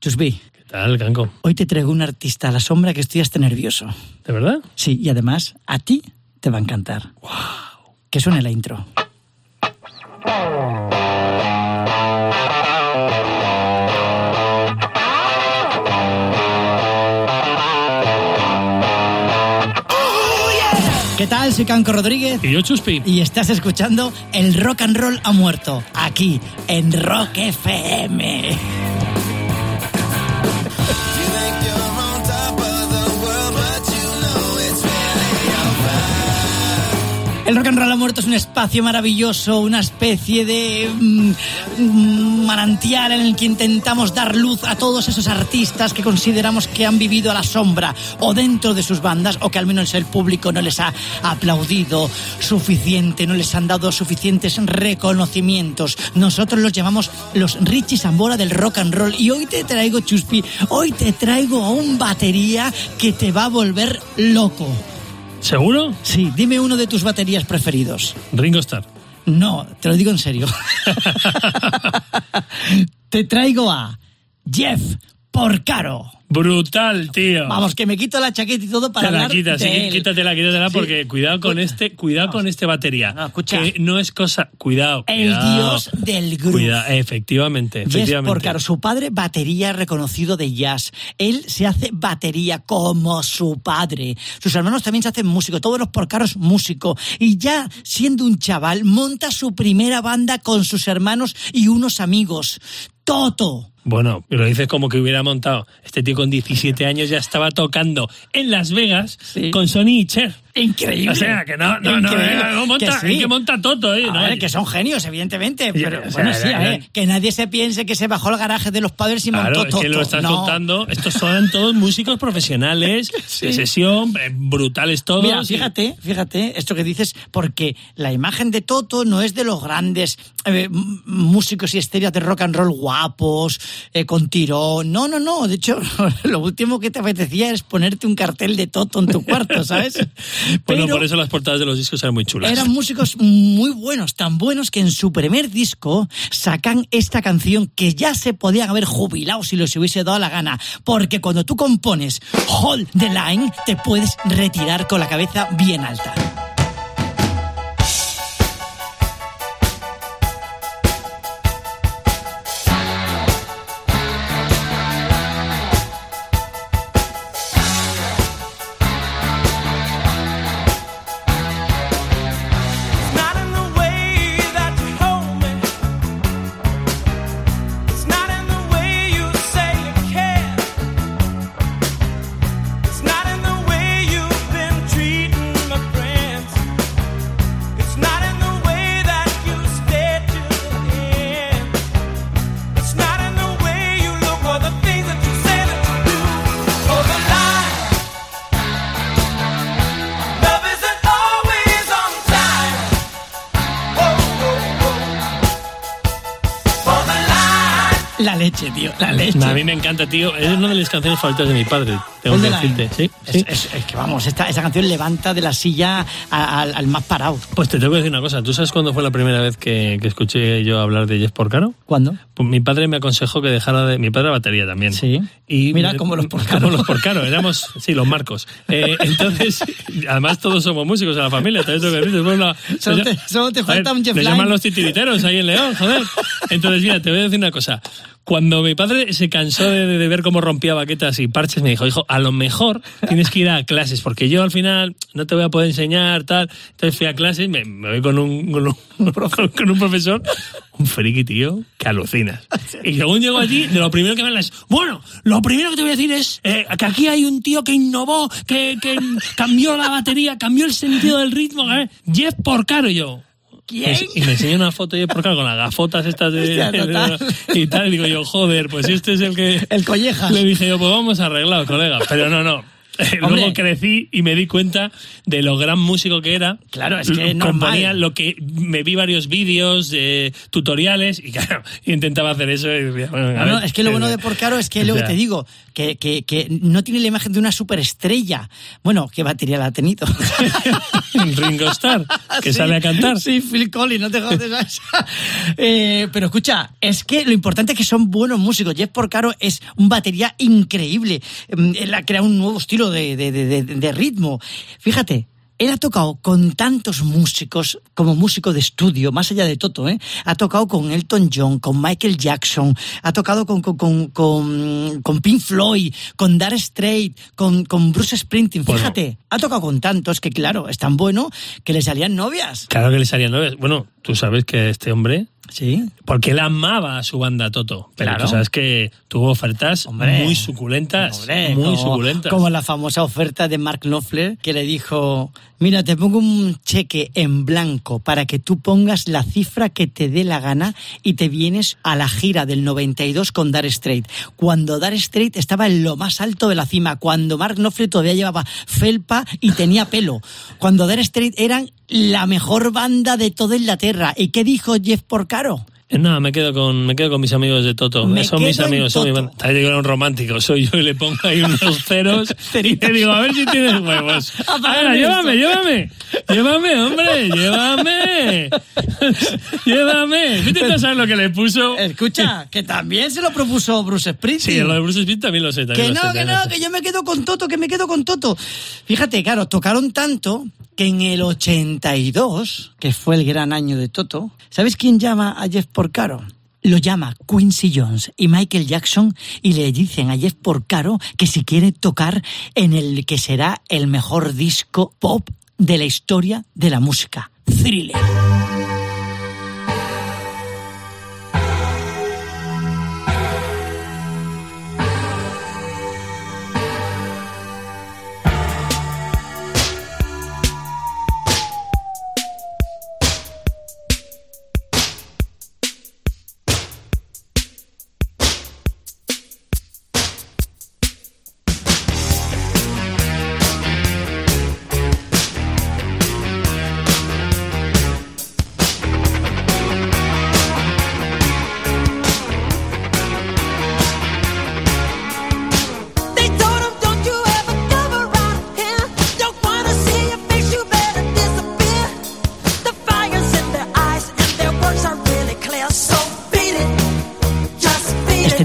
Chusby, ¿Qué tal, Canco? hoy te traigo un artista a la sombra que estoy hasta nervioso. ¿De verdad? Sí, y además a ti te va a encantar. ¡Wow! Que suene la intro. ¿Qué tal? Soy Canco Rodríguez Y yo, Chuspi. y estás escuchando El Rock and Roll ha muerto aquí en Rock FM. El rock and roll ha muerto es un espacio maravilloso, una especie de mm, manantial en el que intentamos dar luz a todos esos artistas que consideramos que han vivido a la sombra o dentro de sus bandas o que al menos el público no les ha aplaudido suficiente, no les han dado suficientes reconocimientos. Nosotros los llamamos los Richie Sambora del rock and roll y hoy te traigo, Chuspi, hoy te traigo a un batería que te va a volver loco. ¿Seguro? Sí, dime uno de tus baterías preferidos. Ringo Starr. No, te lo digo en serio. te traigo a Jeff Porcaro. Brutal, tío. Vamos, que me quito la chaqueta y todo para te la hablar quitas, de sí, él. quítatela, quítatela, Sí. porque cuidado con este, cuidado con este batería. No, escucha. Que no es cosa, cuidado. El cuidado. dios del groove. Cuidado, efectivamente. Porcaro, su padre batería reconocido de jazz. Él se hace batería como su padre. Sus hermanos también se hacen músicos. Todos los Porcaros músico. Y ya siendo un chaval, monta su primera banda con sus hermanos y unos amigos. Toto. Bueno, lo dices como que hubiera montado. Este tío con 17 años ya estaba tocando en Las Vegas Sí. con Sony y Cher. Increíble. O sea, que no, no, no, eh, monta, Que sí. que monta Toto, ¿eh? ¿no? ver, que son genios, evidentemente. Pero o sea, bueno, sí, era- ver, que nadie se piense que se bajó al garaje de los padres y Claro, montó es Toto. que lo estás contando. Estos son todos músicos profesionales, de sesión, eh, brutales todos. Mira, fíjate, fíjate esto que dices, porque la imagen de Toto no es de los grandes eh, músicos y estrellas de rock and roll guapos, eh, con tirón. No, no, no. De hecho, lo último que te apetecía es ponerte un cartel de Toto en tu cuarto, ¿sabes? Bueno, Pero por eso las portadas de los discos eran muy chulas. eran músicos muy buenos, tan buenos que en su primer disco sacan esta canción que ya se podían haber jubilado si les hubiese dado la gana. Porque cuando tú compones Hold the Line, te puedes retirar con la cabeza bien alta. La leche, tío, la leche. A mí me encanta, tío. Es una de las canciones favoritas de mi padre. Tengo que decirte. Sí, Es, sí. es- es que vamos, esta, esa canción levanta de la silla a- al, al más parado. Pues te tengo que decir una cosa. ¿Tú sabes cuándo fue la primera vez que, que escuché yo hablar de Jeff Porcaro? ¿Cuándo? Pues mi padre me aconsejó que dejara de... Mi padre era batería también. Sí. Y Mira, como los Porcaro. Como los Porcaro. Éramos, sí, los Marcos. Eh, entonces, además todos somos músicos en la familia. ¿sabes lo que dices? Solo te- solo te Joder, falta un Jeff Me Lynne. llaman los titiriteros ahí en León, joder. Entonces, mira, te voy a decir una cosa. Cuando mi padre se cansó de, ver cómo rompía baquetas y parches, me dijo, hijo, a lo mejor tienes que ir a clases, porque yo al final no te voy a poder enseñar, tal. Entonces fui a clases, me, me voy con un, con un, con un profesor, un friki, tío, que alucinas. Y según llego allí, de lo primero que me habla es, bueno, lo primero que te voy a decir es eh, que aquí hay un tío que innovó, que, que cambió la batería, cambió el sentido del ritmo, ¿eh? Jeff Porcaro y yo. ¿Quién? Y me enseña una foto de Jeff Porcaro con las gafotas estas de, Hostia, total. y tal, y digo yo, joder, pues este es el que... El collejas. Le dije yo, pues vamos arreglado, colega. Pero no, no. Luego crecí y me di cuenta de lo gran músico que era. Claro, es que Lo- componía lo que me vi varios vídeos, eh, tutoriales y claro, intentaba hacer eso. y bueno, No, no, es que lo bueno de Porcaro es que lo que te digo, que, que, que no tiene la imagen de una superestrella. Bueno, ¿qué batería la ha tenido? Ringo Starr, que Sí, sale a cantar. Sí, Phil Collins, no te jodes. Eh, pero escucha, es que lo importante es que son buenos músicos. Jeff Porcaro es un batería increíble. Mm, Él ha creado un nuevo estilo de, de- de- de- de ritmo. Fíjate. Él ha tocado con tantos músicos como músico de estudio, más allá de Toto, ¿eh? Ha tocado con Elton John, con Michael Jackson, ha tocado con, con, con, con, con Pink Floyd, con Dark Strait, con, con Bruce Springsteen. Bueno. Fíjate, ha tocado con tantos que, claro, es tan bueno que le salían novias. Claro que le salían nueve. Bueno, tú sabes que este hombre, Sí. porque él amaba a su banda Toto, pero Claro. tú sabes que tuvo ofertas Hombre. muy suculentas, Hombre, muy como, suculentas. como la famosa oferta de Mark Knopfler que le dijo, mira, te pongo un cheque en blanco para que tú pongas la cifra que te dé la gana y te vienes a la gira del 92 con Dar Strait. Cuando Dar Strait estaba en lo más alto de la cima, cuando Mark Knopfler todavía llevaba felpa y tenía pelo, cuando Dar Strait eran la mejor banda de toda Inglaterra. ¿Y qué dijo Jeff Porcaro? Eh, No, me quedo con me quedo con mis amigos de Toto. Me son mis amigos, son mi Toto. digo, un romántico, soy yo y le pongo ahí unos ceros y te digo, a ver si tienes huevos. Venga, llévame, llévame. Llévame, hombre, llévame. llévame. Vete a saber lo que le puso. Escucha, que también se lo propuso Bruce Springsteen. Sí, lo de Bruce Smith también lo sé. También Que lo no, sé, que no, que yo me quedo con Toto, que me quedo con Toto. Fíjate, claro, tocaron tanto que en el 82, que fue el gran año de Toto, ¿sabes quién llama a Jeff Porcaro? Lo llama Quincy Jones y Michael Jackson y le dicen a Jeff Porcaro que si quiere tocar en el que será el mejor disco pop de la historia de la música, Thriller.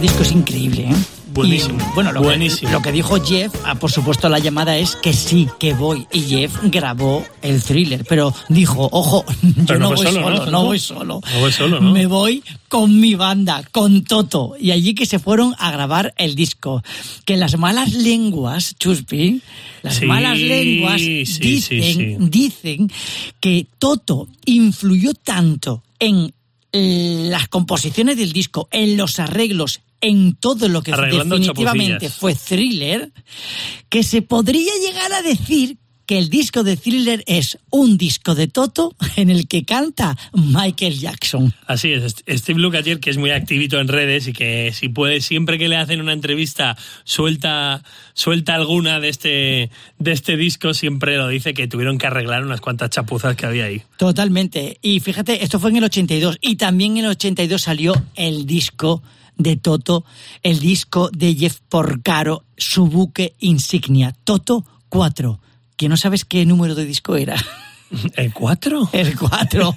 Disco es increíble, ¿eh? Buenísimo, Y, bueno, lo, buenísimo. Que, lo que dijo Jeff, ah, por supuesto, la llamada es que sí, que voy. Y Jeff grabó el thriller, pero dijo, ojo, yo no, no voy solo, solo, no, ¿no? voy solo. No voy solo, ¿no? Me voy con mi banda, con Toto. Y allí que se fueron a grabar el disco. Que las malas lenguas, Chuspi, las Sí, malas lenguas sí, dicen, sí. dicen que Toto influyó tanto en las composiciones del disco, en los arreglos, en todo lo que Arreglando definitivamente fue thriller, que se podría llegar a decir que el disco de thriller es un disco de Toto en el que canta Michael Jackson. Así es, Steve Lukather, que es muy activito en redes y que si puede, siempre que le hacen una entrevista, suelta, suelta alguna de este, de este disco, siempre lo dice que tuvieron que arreglar unas cuantas chapuzas que había ahí. Totalmente. Y fíjate, esto fue en el 82 y también en el 82 salió el disco de Toto, el disco de Jeff Porcaro, su buque insignia, Toto 4. Que no sabes qué número de disco era. ¿El 4? El 4.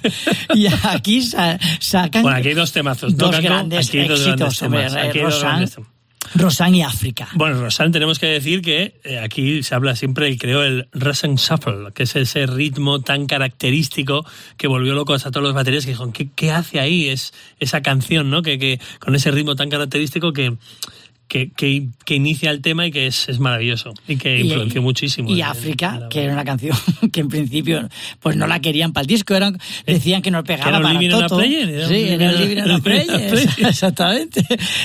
y aquí sa- sacan Bueno, aquí hay dos temazos. dos Tocando, grandes aquí hay dos grandes hombre, temas, aquí hay dos grandes temas. Rosanne y África. Bueno, Rosan, tenemos que decir que eh, aquí se habla siempre, creo, el Russian Shuffle, que es ese ritmo tan característico que volvió locos a todos los baterías que dijeron, ¿qué, hace ahí es esa canción, no? Que con ese ritmo tan característico que, que, que, que inicia el tema y que es, es maravilloso y que influenció muchísimo. Y en- África, en la- que era una canción que en principio pues no la querían para el disco, eran, decían que no pegaba para Toto. player, era sí, era living on a living on a player, player. exactamente.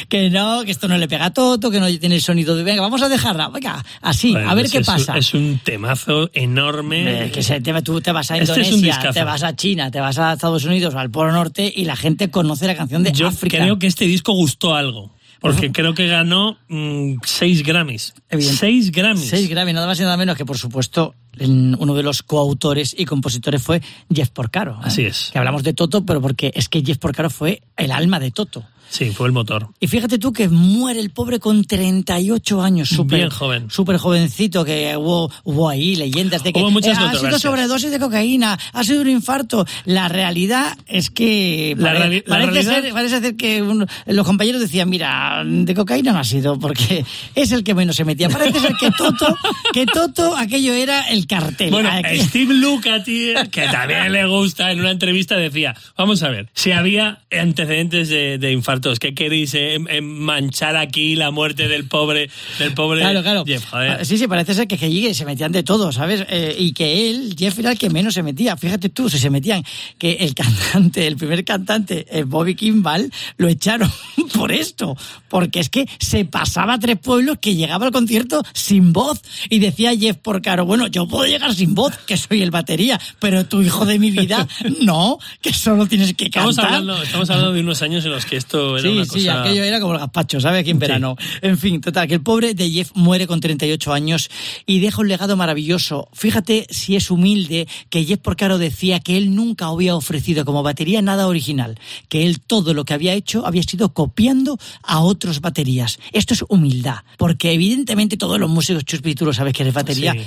Que no, que esto no le pega a Toto, que no tiene el sonido de venga, vamos a dejarla, venga, así, Bueno, a ver es- qué es pasa. Es un temazo enorme. Eh, que se, te- tú te vas a Este Indonesia, discazo. te vas a China, te vas a Estados Unidos, al Polo Norte y la gente conoce la canción de Yo África. creo que este disco gustó algo. Porque creo que ganó mm, seis Grammys. Evidente. Seis Grammys. Seis Grammy, nada más y nada menos que, por supuesto, uno de los coautores y compositores fue Jeff Porcaro. ¿eh? Así es. Que hablamos de Toto, pero porque es que Jeff Porcaro fue el alma de Toto. Sí, fue el motor. Y fíjate tú que muere el pobre con 38 años, súper joven. súper jovencito, que hubo, hubo ahí leyendas de que Hubo muchas eh, ha sido sobredosis de cocaína, ha sido un infarto. La realidad es que La pare- parece, realidad- ser, parece ser que un- los compañeros decían, mira, de cocaína no ha sido, porque es el que menos se metía. Parece ser que Toto, que Toto aquello era el cartel. Bueno, Aquí- Steve Lukather, que también le gusta, en una entrevista decía, vamos a ver, si había antecedentes de, de infartos, ¿qué queréis eh, manchar aquí la muerte del pobre, del pobre Claro, claro. Jeff? Joder. Sí, sí, parece ser que, se metían de todo, ¿sabes? Eh, y que él, Jeff, era el que menos se metía. Fíjate tú, si se metían, que el cantante, el primer cantante, eh, Bobby Kimball, lo echaron por esto. Porque es que se pasaba a tres pueblos que llegaba al concierto sin voz. Y decía Jeff Porcaro, bueno, yo puedo llegar sin voz, que soy el batería, pero tu hijo de mi vida, no, que solo tienes que cantar. Estamos hablando, estamos hablando de unos años en los que esto era Sí, una sí, cosa... aquello era como el gazpacho, ¿sabe? Aquí en verano. En fin, total, que el pobre de Jeff muere con 38 años y deja un legado maravilloso. Fíjate si es humilde que Jeff Porcaro decía que él nunca había ofrecido como batería nada original, que él todo lo que había hecho había sido copiando a otros baterías. Esto es humildad, porque evidentemente todos los músicos, Chuspi, tú lo sabes que eres batería, Sí.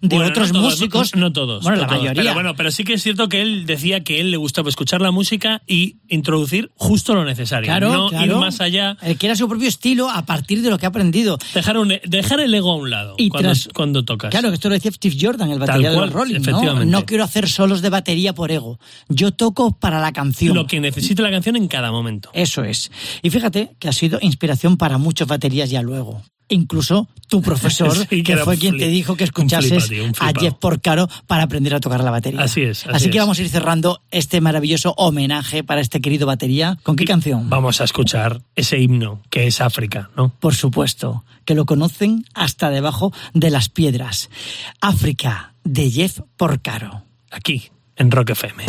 De Bueno, otros no todos, músicos. No, no todos. Bueno, no la todos. mayoría. Pero bueno, pero sí que es cierto que él decía que él le gustaba escuchar la música y introducir justo lo necesario. Claro, no claro. ir más allá. Él quiera su propio estilo a partir de lo que ha aprendido. Dejar, un- dejar el ego a un lado Y cuando, tras- cuando tocas. Claro, que esto lo decía Steve Jordan, el batería de cual, los Rolling, ¿no? efectivamente. No quiero hacer solos de batería por ego. Yo toco para la canción. Lo que necesite la canción en cada momento. Eso es. Y fíjate que ha sido inspiración para muchas baterías ya luego. Incluso tu profesor, Sí, que fue quien te dijo que un escuchases un a. Jeff Porcaro para aprender a tocar la batería. Así es, así que es. vamos a ir cerrando este maravilloso homenaje para este querido batería. ¿Con qué canción? Vamos a escuchar ese himno que es África, ¿no? Por supuesto, que lo conocen hasta debajo de las piedras. África, de Jeff Porcaro. Aquí, en Rock FM.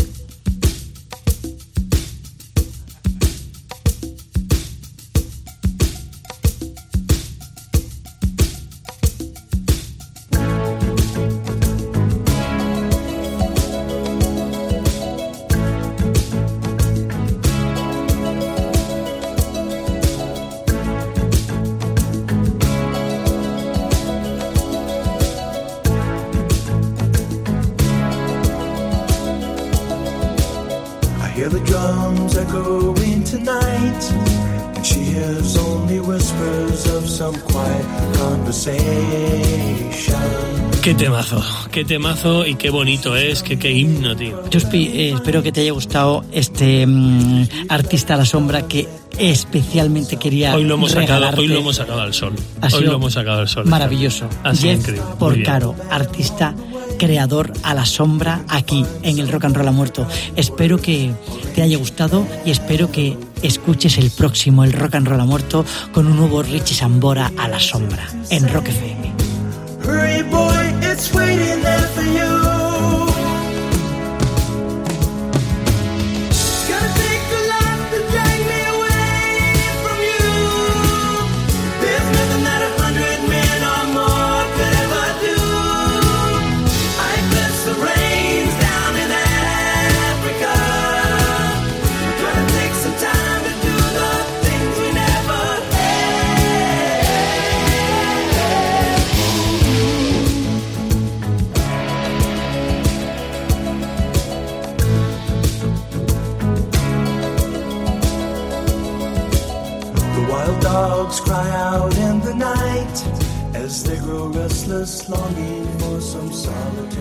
Qué temazo, qué temazo y qué bonito es, qué, qué himno, tío. Chuspi, eh, espero que te haya gustado este mm, artista a la sombra que especialmente quería Hoy lo hemos sacado, hoy lo hemos sacado al sol. Ha Hoy lo hemos sacado al sol. Maravilloso. Jeff increíble. Muy Porcaro, artista, creador a la sombra aquí en el Rock and Roll ha muerto. Espero que te haya gustado y espero que escuches el próximo, el Rock and Roll ha muerto, con un nuevo Richie Sambora a la sombra en Rock FM. It's waiting. just longing for some solitude.